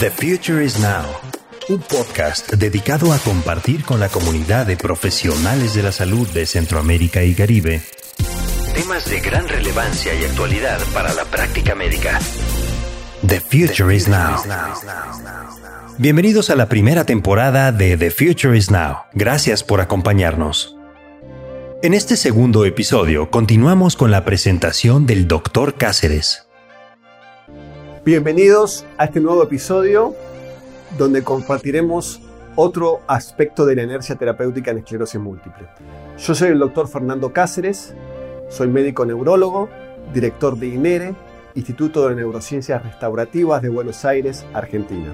The Future is Now, un podcast dedicado a compartir con la comunidad de profesionales de la salud de Centroamérica y Caribe temas de gran relevancia y actualidad para la práctica médica. The Future is Now. Bienvenidos a la primera temporada de The Future is Now. Gracias por acompañarnos. En este segundo episodio continuamos con la presentación del Dr. Cáceres. Bienvenidos a este nuevo episodio donde compartiremos otro aspecto de la inercia terapéutica en esclerosis múltiple. Yo soy el doctor Fernando Cáceres, soy médico neurólogo, director de INERE, Instituto de Neurociencias Restaurativas de Buenos Aires, Argentina.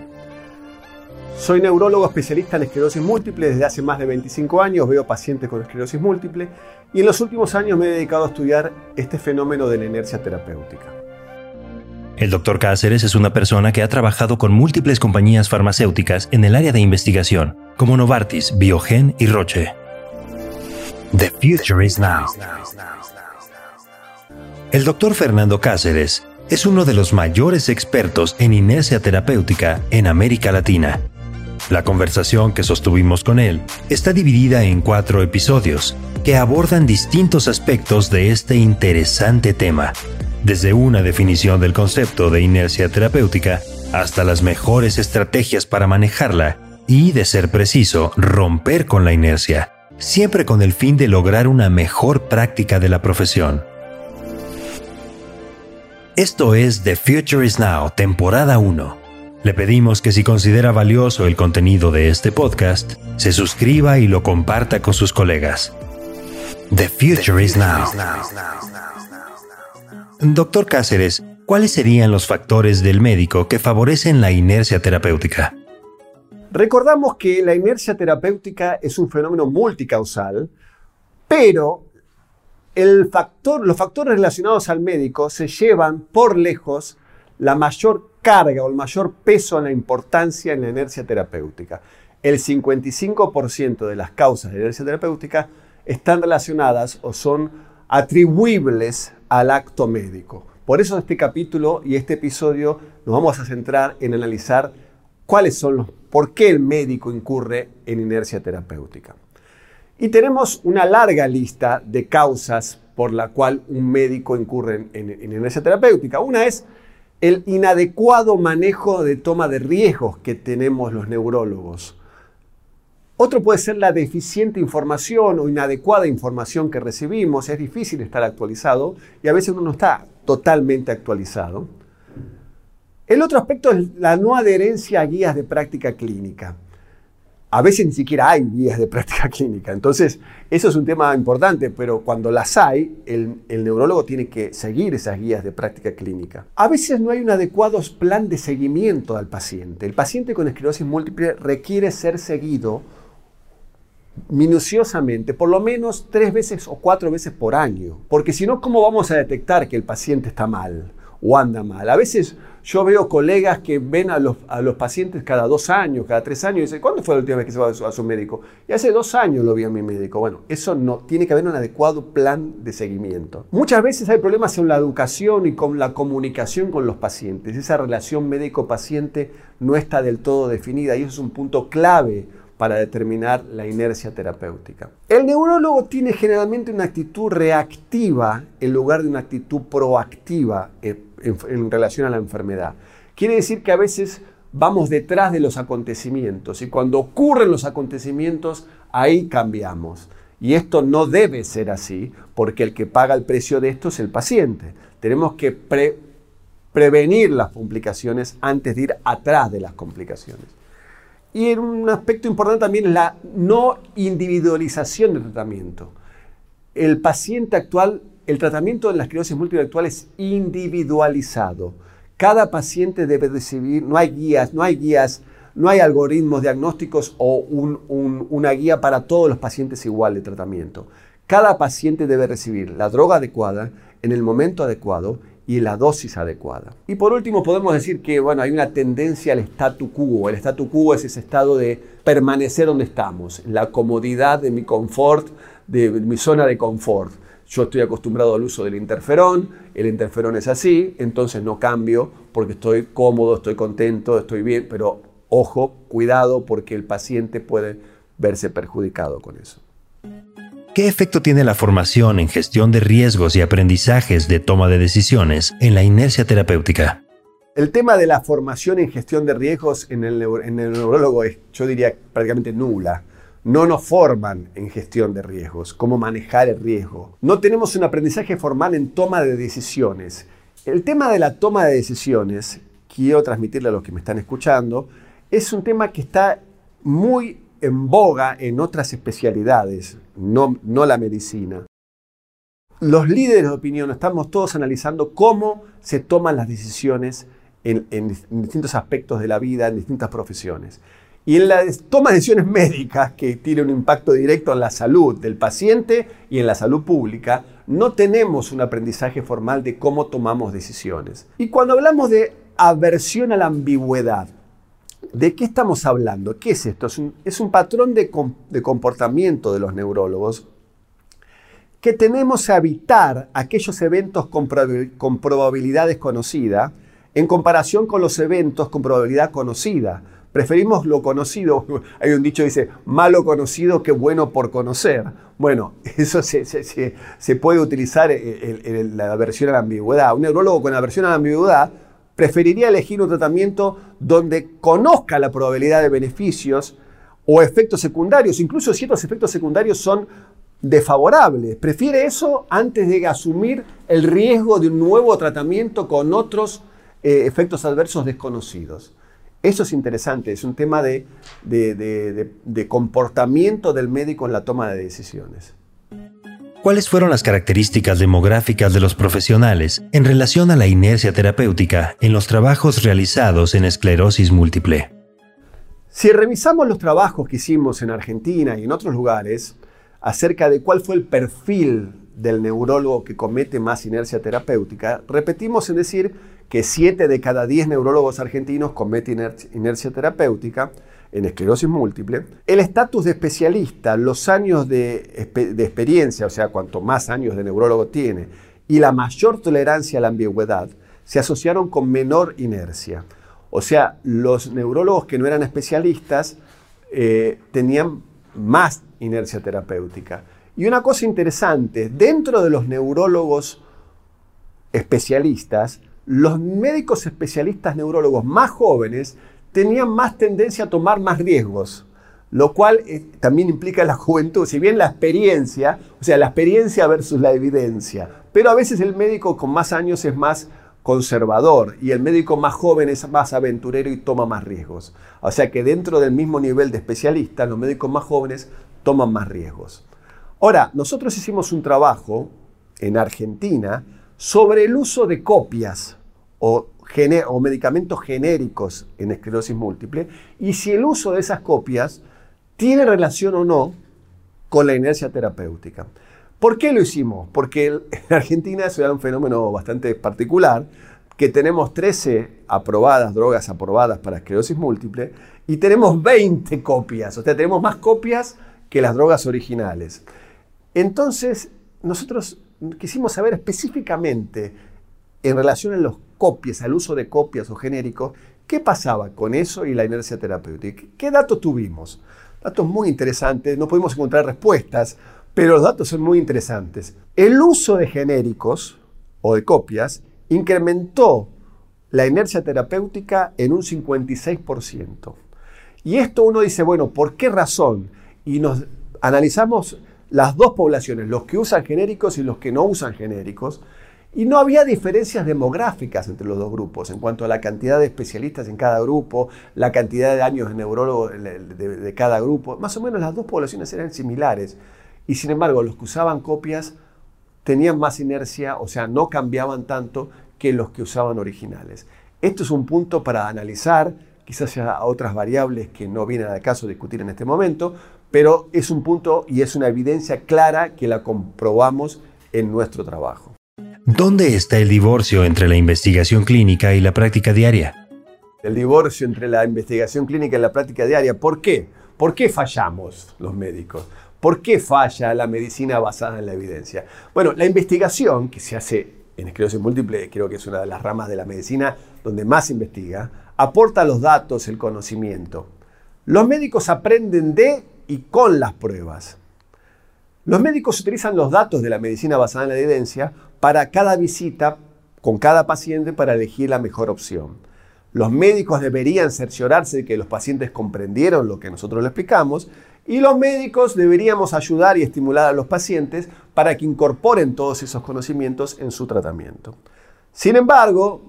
Soy neurólogo especialista en esclerosis múltiple desde hace más de 25 años, veo pacientes con esclerosis múltiple y en los últimos años me he dedicado a estudiar este fenómeno de la inercia terapéutica. El Dr. Cáceres es una persona que ha trabajado con múltiples compañías farmacéuticas en el área de investigación, como Novartis, Biogen y Roche. The future is now. El Dr. Fernando Cáceres es uno de los mayores expertos en inercia terapéutica en América Latina. La conversación que sostuvimos con él está dividida en cuatro episodios que abordan distintos aspectos de este interesante tema desde una definición del concepto de inercia terapéutica hasta las mejores estrategias para manejarla y, de ser preciso, romper con la inercia, siempre con el fin de lograr una mejor práctica de la profesión. Esto es The Future is Now, temporada 1. Le pedimos que si considera valioso el contenido de este podcast, se suscriba y lo comparta con sus colegas. The Future is Now. Doctor Cáceres, ¿cuáles serían los factores del médico que favorecen la inercia terapéutica? Recordamos que la inercia terapéutica es un fenómeno multicausal, pero el factor, los factores relacionados al médico se llevan por lejos la mayor carga o el mayor peso en la importancia en la inercia terapéutica. El 55% de las causas de inercia terapéutica están relacionadas o son atribuibles al acto médico. Por eso este capítulo y este episodio nos vamos a centrar en analizar cuáles son los, por qué el médico incurre en inercia terapéutica. Y tenemos una larga lista de causas por la cual un médico incurre en, en inercia terapéutica. Una es el inadecuado manejo de toma de riesgos que tenemos los neurólogos. Otro puede ser la deficiente información o inadecuada información que recibimos. Es difícil estar actualizado y a veces uno no está totalmente actualizado. El otro aspecto es la no adherencia a guías de práctica clínica. A veces ni siquiera hay guías de práctica clínica. Entonces, eso es un tema importante, pero cuando las hay, el, el, neurólogo tiene que seguir esas guías de práctica clínica. A veces no hay un adecuado plan de seguimiento al paciente. El paciente con esclerosis múltiple requiere ser seguido minuciosamente, por lo menos tres veces o cuatro veces por año. Porque si no, ¿cómo vamos a detectar que el paciente está mal o anda mal? A veces yo veo colegas que ven a los, a los pacientes cada dos años, cada tres años, y dicen, ¿cuándo fue la última vez que se va a su, a su, médico? Y hace dos años lo vi a mi médico. Bueno, eso no, tiene que haber un adecuado plan de seguimiento. Muchas veces hay problemas en la educación y con la comunicación con los pacientes. Esa relación médico-paciente no está del todo definida y eso es un punto clave para determinar la inercia terapéutica. El neurólogo tiene generalmente una actitud reactiva en lugar de una actitud proactiva en, en, relación a la enfermedad. Quiere decir que a veces vamos detrás de los acontecimientos y cuando ocurren los acontecimientos, ahí cambiamos. Y esto no debe ser así, porque el que paga el precio de esto es el paciente. Tenemos que pre prevenir las complicaciones antes de ir atrás de las complicaciones. Y un aspecto importante también es la no individualización del tratamiento. El paciente actual, el tratamiento de la esclerosis múltiple es individualizado. Cada paciente debe recibir, no hay guías, no hay guías, no hay algoritmos diagnósticos o un, un, una guía para todos los pacientes igual de tratamiento. Cada paciente debe recibir la droga adecuada en el momento adecuado y la dosis adecuada. Y por último podemos decir que bueno, hay una tendencia al statu quo. El statu quo es ese estado de permanecer donde estamos, la comodidad de mi confort, de mi zona de confort. yo estoy acostumbrado al uso del interferón, el interferón es así, entonces no cambio porque estoy cómodo, estoy contento, estoy bien, pero ojo, cuidado porque el paciente puede verse perjudicado con eso. ¿Qué efecto tiene la formación en gestión de riesgos y aprendizajes de toma de decisiones en la inercia terapéutica? El tema de la formación en gestión de riesgos en el, neurólogo es, yo diría, prácticamente nula. No nos forman en gestión de riesgos, cómo manejar el riesgo. No tenemos un aprendizaje formal en toma de decisiones. El tema de la toma de decisiones, quiero transmitirle a los que me están escuchando, es un tema que está muy en boga en otras especialidades, no, no la medicina. Los líderes de opinión estamos todos analizando cómo se toman las decisiones en, distintos aspectos de la vida, en distintas profesiones. Y en la toma de decisiones médicas, que tiene un impacto directo en la salud del paciente y en la salud pública, no tenemos un aprendizaje formal de cómo tomamos decisiones. Y cuando hablamos de aversión a la ambigüedad, ¿De qué estamos hablando? ¿Qué es esto? Es un, patrón de, comportamiento de los neurólogos que tenemos a evitar aquellos eventos con, probabilidad desconocida en comparación con los eventos con probabilidad conocida. Preferimos lo conocido, hay un dicho que dice, malo conocido que bueno por conocer. Bueno, eso se, puede utilizar en, la aversión a la ambigüedad. Un neurólogo con aversión a la ambigüedad preferiría elegir un tratamiento donde conozca la probabilidad de beneficios o efectos secundarios, incluso si efectos secundarios son desfavorables. Prefiere eso antes de asumir el riesgo de un nuevo tratamiento con otros eh, efectos adversos desconocidos. Eso es interesante, es un tema de comportamiento del médico en la toma de decisiones. ¿Cuáles fueron las características demográficas de los profesionales en relación a la inercia terapéutica en los trabajos realizados en esclerosis múltiple? Si revisamos los trabajos que hicimos en Argentina y en otros lugares acerca de cuál fue el perfil del neurólogo que comete más inercia terapéutica, repetimos en decir que 7 de cada 10 neurólogos argentinos cometen inercia terapéutica, en esclerosis múltiple, el estatus de especialista, los años de, experiencia, o sea, cuanto más años de neurólogo tiene, y la mayor tolerancia a la ambigüedad, se asociaron con menor inercia. O sea, los neurólogos que no eran especialistas eh, tenían más inercia terapéutica. Y una cosa interesante, dentro de los neurólogos especialistas, los médicos especialistas neurólogos más jóvenes tenían más tendencia a tomar más riesgos, lo cual eh, también implica la juventud, si bien la experiencia, o sea, la experiencia versus la evidencia, pero a veces el médico con más años es más conservador y el médico más joven es más aventurero y toma más riesgos. O sea que dentro del mismo nivel de especialista, los médicos más jóvenes toman más riesgos. Ahora, nosotros hicimos un trabajo en Argentina sobre el uso de copias o o medicamentos genéricos en esclerosis múltiple y si el uso de esas copias tiene relación o no con la inercia terapéutica. ¿Por qué lo hicimos? Porque en Argentina se da un fenómeno bastante particular, que tenemos 13 aprobadas, drogas aprobadas para esclerosis múltiple, y tenemos 20 copias, o sea, tenemos más copias que las drogas originales. Entonces, nosotros quisimos saber específicamente en relación a los copias, al uso de copias o genéricos, ¿qué pasaba con eso y la inercia terapéutica? ¿Qué datos tuvimos? Datos muy interesantes, no pudimos encontrar respuestas, pero los datos son muy interesantes. El uso de genéricos o de copias incrementó la inercia terapéutica en un 56%. Y esto uno dice, bueno, ¿por qué razón? Y nos analizamos las dos poblaciones, los que usan genéricos y los que no usan genéricos, y no había diferencias demográficas entre los dos grupos en cuanto a la cantidad de especialistas en cada grupo, la cantidad de años de neurólogo de, cada grupo. Más o menos las dos poblaciones eran similares. Y sin embargo, los que usaban copias tenían más inercia, o sea, no cambiaban tanto que los que usaban originales. Esto es un punto para analizar, quizás haya otras variables que no vienen al caso discutir en este momento, pero es un punto y es una evidencia clara que la comprobamos en nuestro trabajo. ¿Dónde está el divorcio entre la investigación clínica y la práctica diaria? El divorcio entre la investigación clínica y la práctica diaria. ¿Por qué? ¿Por qué fallamos los médicos? ¿Por qué falla la medicina basada en la evidencia? Bueno, la investigación que se hace en esclerosis múltiple, creo que es una de las ramas de la medicina donde más se investiga, aporta los datos, el conocimiento. Los médicos aprenden de y con las pruebas. Los médicos utilizan los datos de la medicina basada en la evidencia para cada visita con cada paciente para elegir la mejor opción. Los médicos deberían cerciorarse de que los pacientes comprendieron lo que nosotros les explicamos y los médicos deberíamos ayudar y estimular a los pacientes para que incorporen todos esos conocimientos en su tratamiento. Sin embargo,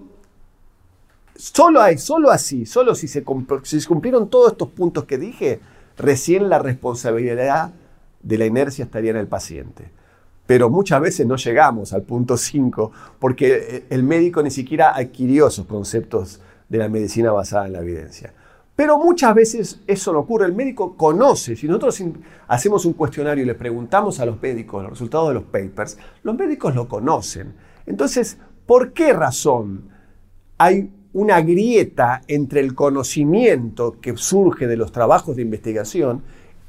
solo, solo así, solo si se cumplieron todos estos puntos que dije, recién la responsabilidad de la inercia estaría en el paciente. Pero muchas veces no llegamos al punto 5 porque el médico ni siquiera adquirió esos conceptos de la medicina basada en la evidencia. Pero muchas veces eso no ocurre. El médico conoce. Si nosotros hacemos un cuestionario y le preguntamos a los médicos los resultados de los papers, los médicos lo conocen. Entonces, ¿por qué razón hay una grieta entre el conocimiento que surge de los trabajos de investigación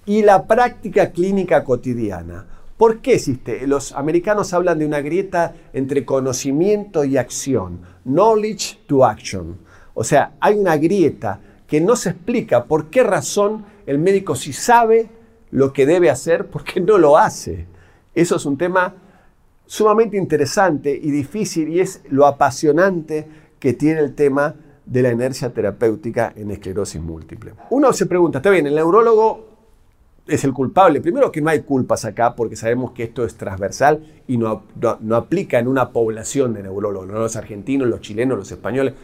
y la práctica clínica cotidiana? ¿Por qué existe? Los americanos hablan de una grieta entre conocimiento y acción. Knowledge to action. O sea, hay una grieta que no se explica por qué razón el médico si sabe lo que debe hacer, ¿por qué no lo hace? Eso es un tema sumamente interesante y difícil y es lo apasionante que tiene el tema de la inercia terapéutica en esclerosis múltiple. Uno se pregunta, está bien, el neurólogo es el culpable. Primero que no hay culpas acá porque sabemos que esto es transversal y no, no, aplica en una población de neurólogos, no los argentinos, los chilenos, los españoles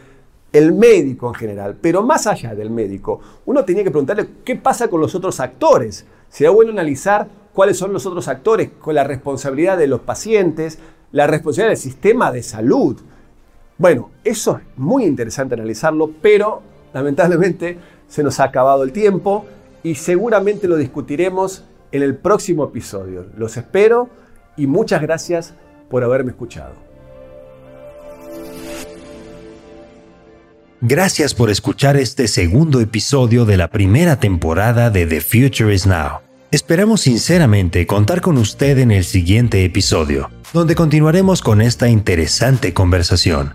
el médico en general, pero más allá del médico, uno tenía que preguntarle qué pasa con los otros actores. Sería bueno analizar cuáles son los otros actores, con la responsabilidad de los pacientes, la responsabilidad del sistema de salud. Bueno, eso es muy interesante analizarlo, pero lamentablemente se nos ha acabado el tiempo y seguramente lo discutiremos en el próximo episodio. Los espero y muchas gracias por haberme escuchado. Gracias por escuchar este segundo episodio de la primera temporada de The Future is Now. Esperamos sinceramente contar con usted en el siguiente episodio, donde continuaremos con esta interesante conversación.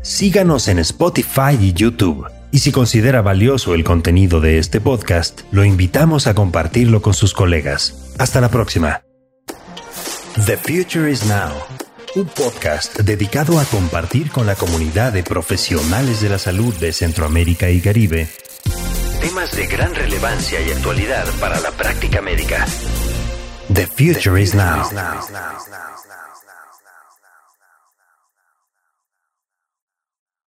Síganos en Spotify y YouTube. Y si considera valioso el contenido de este podcast, lo invitamos a compartirlo con sus colegas. Hasta la próxima. The Future is Now un podcast dedicado a compartir con la comunidad de profesionales de la salud de Centroamérica y Caribe temas de gran relevancia y actualidad para la práctica médica. The future, is now.